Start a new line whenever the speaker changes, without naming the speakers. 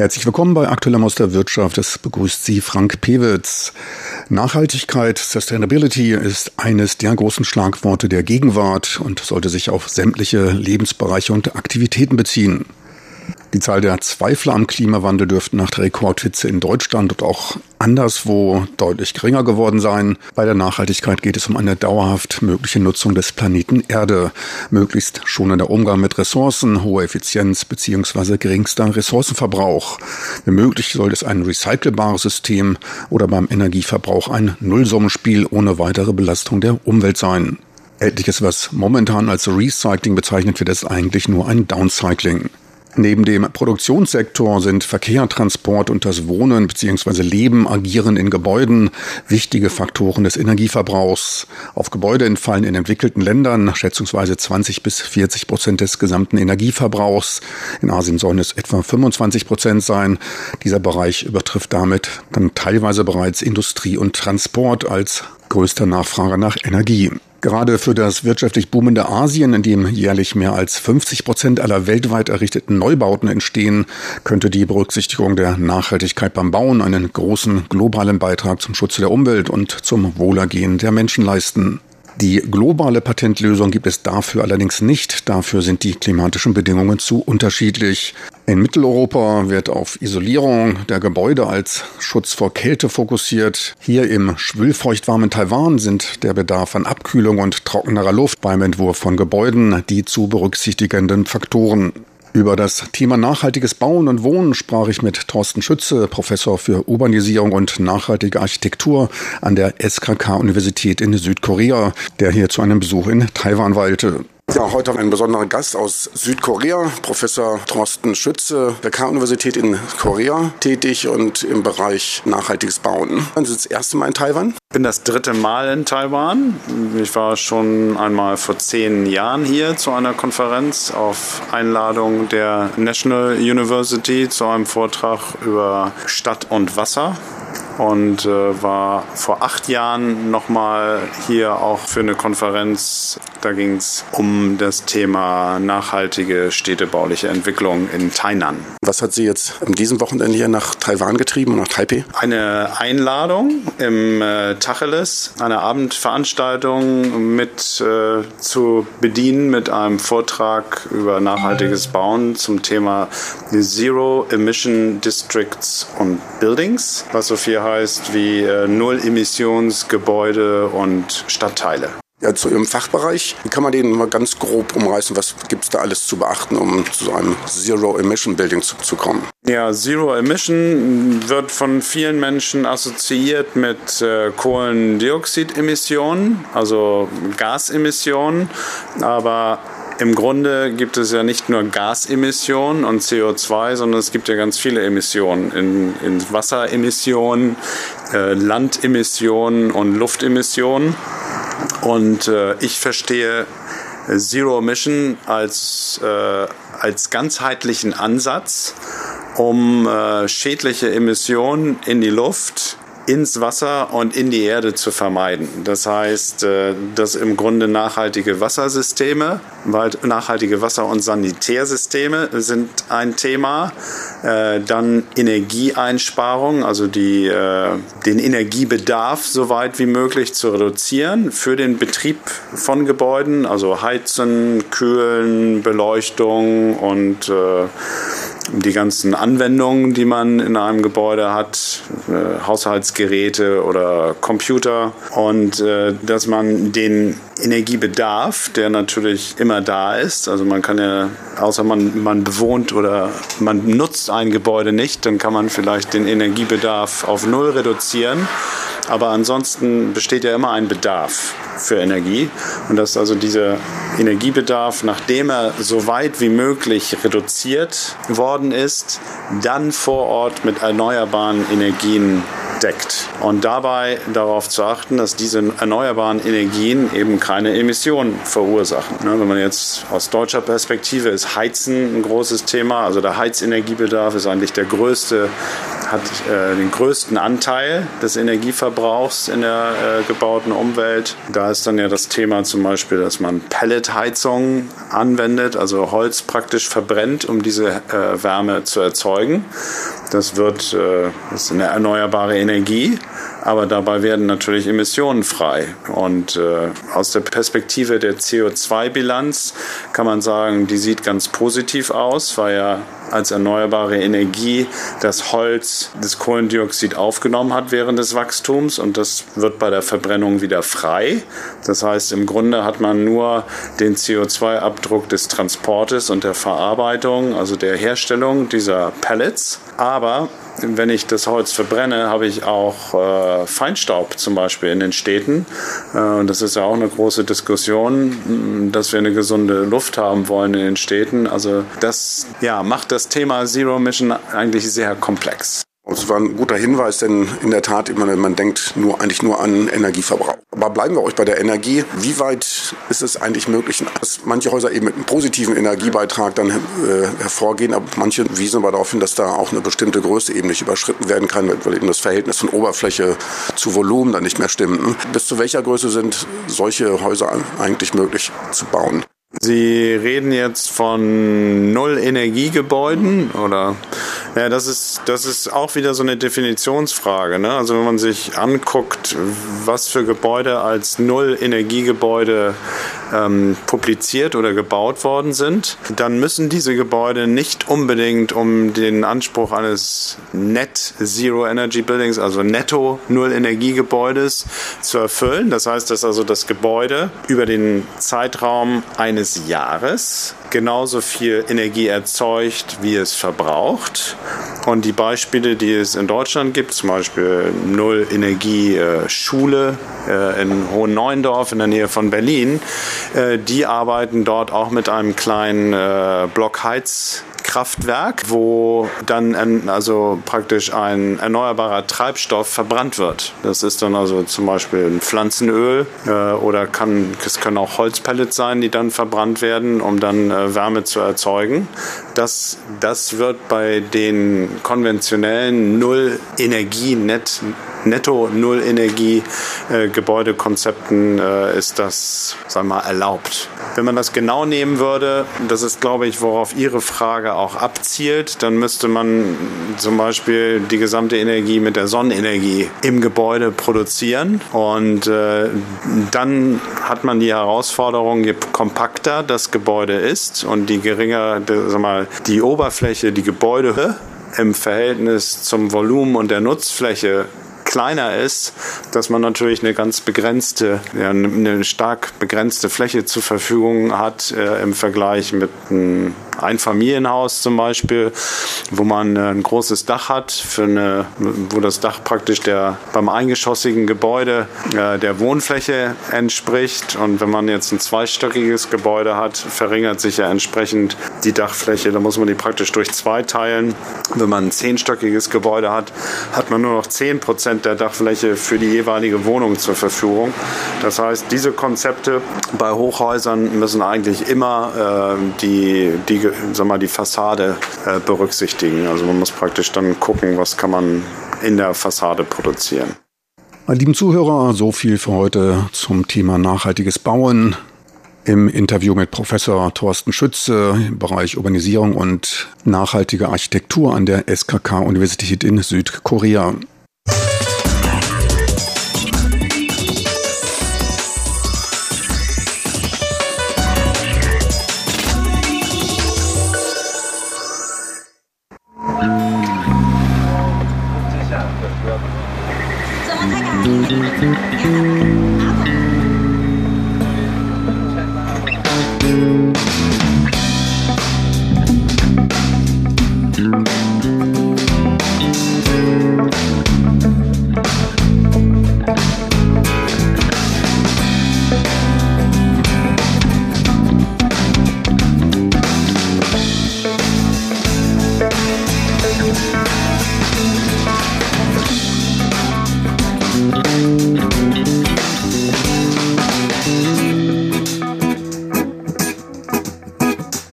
Herzlich willkommen bei Aktueller aus der Wirtschaft. Es begrüßt Sie Frank Pewitz. Nachhaltigkeit, Sustainability ist eines der großen Schlagworte der Gegenwart und sollte sich auf sämtliche Lebensbereiche und Aktivitäten beziehen. Die Zahl der Zweifler am Klimawandel dürfte nach der Rekordhitze in Deutschland und auch anderswo deutlich geringer geworden sein. Bei der Nachhaltigkeit geht es um eine dauerhaft mögliche Nutzung des Planeten Erde, möglichst schonender Umgang mit Ressourcen, hohe Effizienz bzw. geringster Ressourcenverbrauch. Wenn möglich soll es ein recycelbares System oder beim Energieverbrauch ein Nullsummenspiel ohne weitere Belastung der Umwelt sein. Etliches, was momentan als Recycling bezeichnet wird, ist eigentlich nur ein Downcycling. Neben dem Produktionssektor sind Verkehr, Transport und das Wohnen bzw. Leben, Agieren in Gebäuden wichtige Faktoren des Energieverbrauchs. Auf Gebäude entfallen in entwickelten Ländern schätzungsweise 20 bis 40 Prozent des gesamten Energieverbrauchs. In Asien sollen es etwa 25 Prozent sein. Dieser Bereich übertrifft damit dann teilweise bereits Industrie und Transport als größter Nachfrager nach Energie. Gerade für das wirtschaftlich boomende Asien, in dem jährlich mehr als 50 Prozent aller weltweit errichteten Neubauten entstehen, könnte die Berücksichtigung der Nachhaltigkeit beim Bauen einen großen globalen Beitrag zum Schutz der Umwelt und zum Wohlergehen der Menschen leisten. Die globale Patentlösung gibt es dafür allerdings nicht. Dafür sind die klimatischen Bedingungen zu unterschiedlich. In Mitteleuropa wird auf Isolierung der Gebäude als Schutz vor Kälte fokussiert. Hier im schwülfeuchtwarmen Taiwan sind der Bedarf an Abkühlung und trockenerer Luft beim Entwurf von Gebäuden die zu berücksichtigenden Faktoren. Über das Thema nachhaltiges Bauen und Wohnen sprach ich mit Thorsten Schütze, Professor für Urbanisierung und nachhaltige Architektur an der SKK-Universität in Südkorea, der hier zu einem Besuch in Taiwan weilte.
Ja, heute ein besonderer Gast aus Südkorea, Professor Thorsten Schütze, der K-Universität in Korea tätig und im Bereich nachhaltiges Bauen. Sind Sie das erste Mal in Taiwan?
Ich bin das dritte Mal in Taiwan. Ich war schon einmal vor zehn Jahren hier zu einer Konferenz auf Einladung der National University zu einem Vortrag über Stadt und Wasser und äh, war vor acht Jahren nochmal hier auch für eine Konferenz. Da ging es um das Thema nachhaltige städtebauliche Entwicklung in Tainan.
Was hat Sie jetzt an diesem Wochenende hier nach Taiwan getrieben, nach Taipei?
Eine Einladung im äh, Tacheles, eine Abendveranstaltung mit äh, zu bedienen mit einem Vortrag über nachhaltiges Bauen zum Thema Zero Emission Districts und Buildings, was so viel heißt wie äh, Null-Emissionsgebäude und Stadtteile.
Ja, zu Ihrem Fachbereich, wie kann man den mal ganz grob umreißen? Was gibt es da alles zu beachten, um zu einem Zero-Emission-Building zu, zu, kommen?
Ja, Zero Emission wird von vielen Menschen assoziiert mit äh, Kohlendioxidemissionen, also Gasemissionen. Aber im Grunde gibt es ja nicht nur Gasemissionen und CO2, sondern es gibt ja ganz viele Emissionen. In, in Wasseremissionen, äh, Landemissionen und Luftemissionen. Und äh, ich verstehe Zero Emission als, äh, als ganzheitlichen Ansatz, um äh, schädliche Emissionen in die Luft ins Wasser und in die Erde zu vermeiden. Das heißt, äh, dass im Grunde nachhaltige Wassersysteme, weil nachhaltige Wasser- und Sanitärsysteme sind ein Thema. Äh, dann Energieeinsparung, also die, äh, den Energiebedarf so weit wie möglich zu reduzieren für den Betrieb von Gebäuden, also Heizen, Kühlen, Beleuchtung und die ganzen Anwendungen, die man in einem Gebäude hat, äh, Haushaltsgeräte oder Computer. Und äh, dass man den Energiebedarf, der natürlich immer da ist, also man kann ja, außer man, man bewohnt oder man nutzt ein Gebäude nicht, dann kann man vielleicht den Energiebedarf auf Null reduzieren, aber ansonsten besteht ja immer ein Bedarf für Energie. Und dass also dieser Energiebedarf, nachdem er so weit wie möglich reduziert worden ist, dann vor Ort mit erneuerbaren Energien deckt. Und dabei darauf zu achten, dass diese erneuerbaren Energien eben keine Emissionen verursachen. Ne, wenn man jetzt aus deutscher Perspektive ist Heizen ein großes Thema. Also der Heizenergiebedarf ist eigentlich der größte hat äh, den größten Anteil des Energieverbrauchs in der äh, gebauten Umwelt. Da ist dann ja das Thema zum Beispiel, dass man Pelletheizung anwendet, also Holz praktisch verbrennt, um diese äh, Wärme zu erzeugen. Das wird äh, das ist eine erneuerbare Energie aber dabei werden natürlich Emissionen frei. Und äh, aus der Perspektive der CO2-Bilanz kann man sagen, die sieht ganz positiv aus, weil ja als erneuerbare Energie das Holz das Kohlendioxid aufgenommen hat während des Wachstums und das wird bei der Verbrennung wieder frei. Das heißt, im Grunde hat man nur den CO2-Abdruck des Transportes und der Verarbeitung, also der Herstellung dieser Pellets. Aber wenn ich das Holz verbrenne, habe ich auch äh, Feinstaub zum Beispiel in den Städten. Äh, und das ist ja auch eine große Diskussion, dass wir eine gesunde Luft haben wollen in den Städten. Also das ja, macht das Thema Zero Mission eigentlich sehr komplex.
Es war ein guter Hinweis, denn in der Tat, man, man denkt nur, eigentlich nur an Energieverbrauch. Aber bleiben wir euch bei der Energie. Wie weit ist es eigentlich möglich, dass manche Häuser eben mit einem positiven Energiebeitrag dann äh, hervorgehen, aber manche wiesen aber darauf hin, dass da auch eine bestimmte Größe eben nicht überschritten werden kann, weil eben das Verhältnis von Oberfläche zu Volumen dann nicht mehr stimmt. Bis zu welcher Größe sind solche Häuser eigentlich möglich zu bauen?
Sie reden jetzt von Null-Energiegebäuden oder ja, das ist, das ist auch wieder so eine Definitionsfrage. Ne? Also wenn man sich anguckt, was für Gebäude als Null-Energiegebäude ähm, publiziert oder gebaut worden sind, dann müssen diese Gebäude nicht unbedingt um den Anspruch eines Net Zero Energy Buildings, also Netto Null Energiegebäudes zu erfüllen. Das heißt, dass also das Gebäude über den Zeitraum eines Jahres genauso viel Energie erzeugt, wie es verbraucht. Und die Beispiele, die es in Deutschland gibt, zum Beispiel Null Energie äh, Schule äh, in Hohen Neuendorf in der Nähe von Berlin, äh, die arbeiten dort auch mit einem kleinen äh, Block-Heiz- Kraftwerk, wo dann also praktisch ein erneuerbarer Treibstoff verbrannt wird. Das ist dann also zum Beispiel ein Pflanzenöl äh, oder kann, es können auch Holzpellets sein, die dann verbrannt werden, um dann äh, Wärme zu erzeugen. Das, das wird bei den konventionellen Null-Energie-Net netto Null Energie äh, äh, ist das, sagen wir mal, erlaubt. Wenn man das genau nehmen würde, das ist, glaube ich, worauf Ihre Frage auch abzielt, dann müsste man zum Beispiel die gesamte Energie mit der Sonnenenergie im Gebäude produzieren und äh, dann hat man die Herausforderung, je kompakter das Gebäude ist und die geringer, sag mal, die Oberfläche, die Gebäude im Verhältnis zum Volumen und der Nutzfläche kleiner ist, dass man natürlich eine ganz begrenzte, ja, eine stark begrenzte Fläche zur Verfügung hat äh, im Vergleich mit einem Einfamilienhaus zum Beispiel, wo man äh, ein großes Dach hat, für eine, wo das Dach praktisch der beim eingeschossigen Gebäude äh, der Wohnfläche entspricht. Und wenn man jetzt ein zweistöckiges Gebäude hat, verringert sich ja entsprechend die Dachfläche. Da muss man die praktisch durch zwei teilen. Wenn man ein zehnstöckiges Gebäude hat, hat man nur noch 10 Prozent der Dachfläche für die jeweilige Wohnung zur Verfügung. Das heißt, diese Konzepte bei Hochhäusern müssen eigentlich immer äh, die, die sag mal, die Fassade äh, berücksichtigen. Also man muss praktisch dann gucken, was kann man in der Fassade produzieren.
Meine lieben Zuhörer, so viel für heute zum Thema nachhaltiges Bauen. Im Interview mit Professor Thorsten Schütze im Bereich Urbanisierung und nachhaltige Architektur an der SKK-Universität in Südkorea. I'm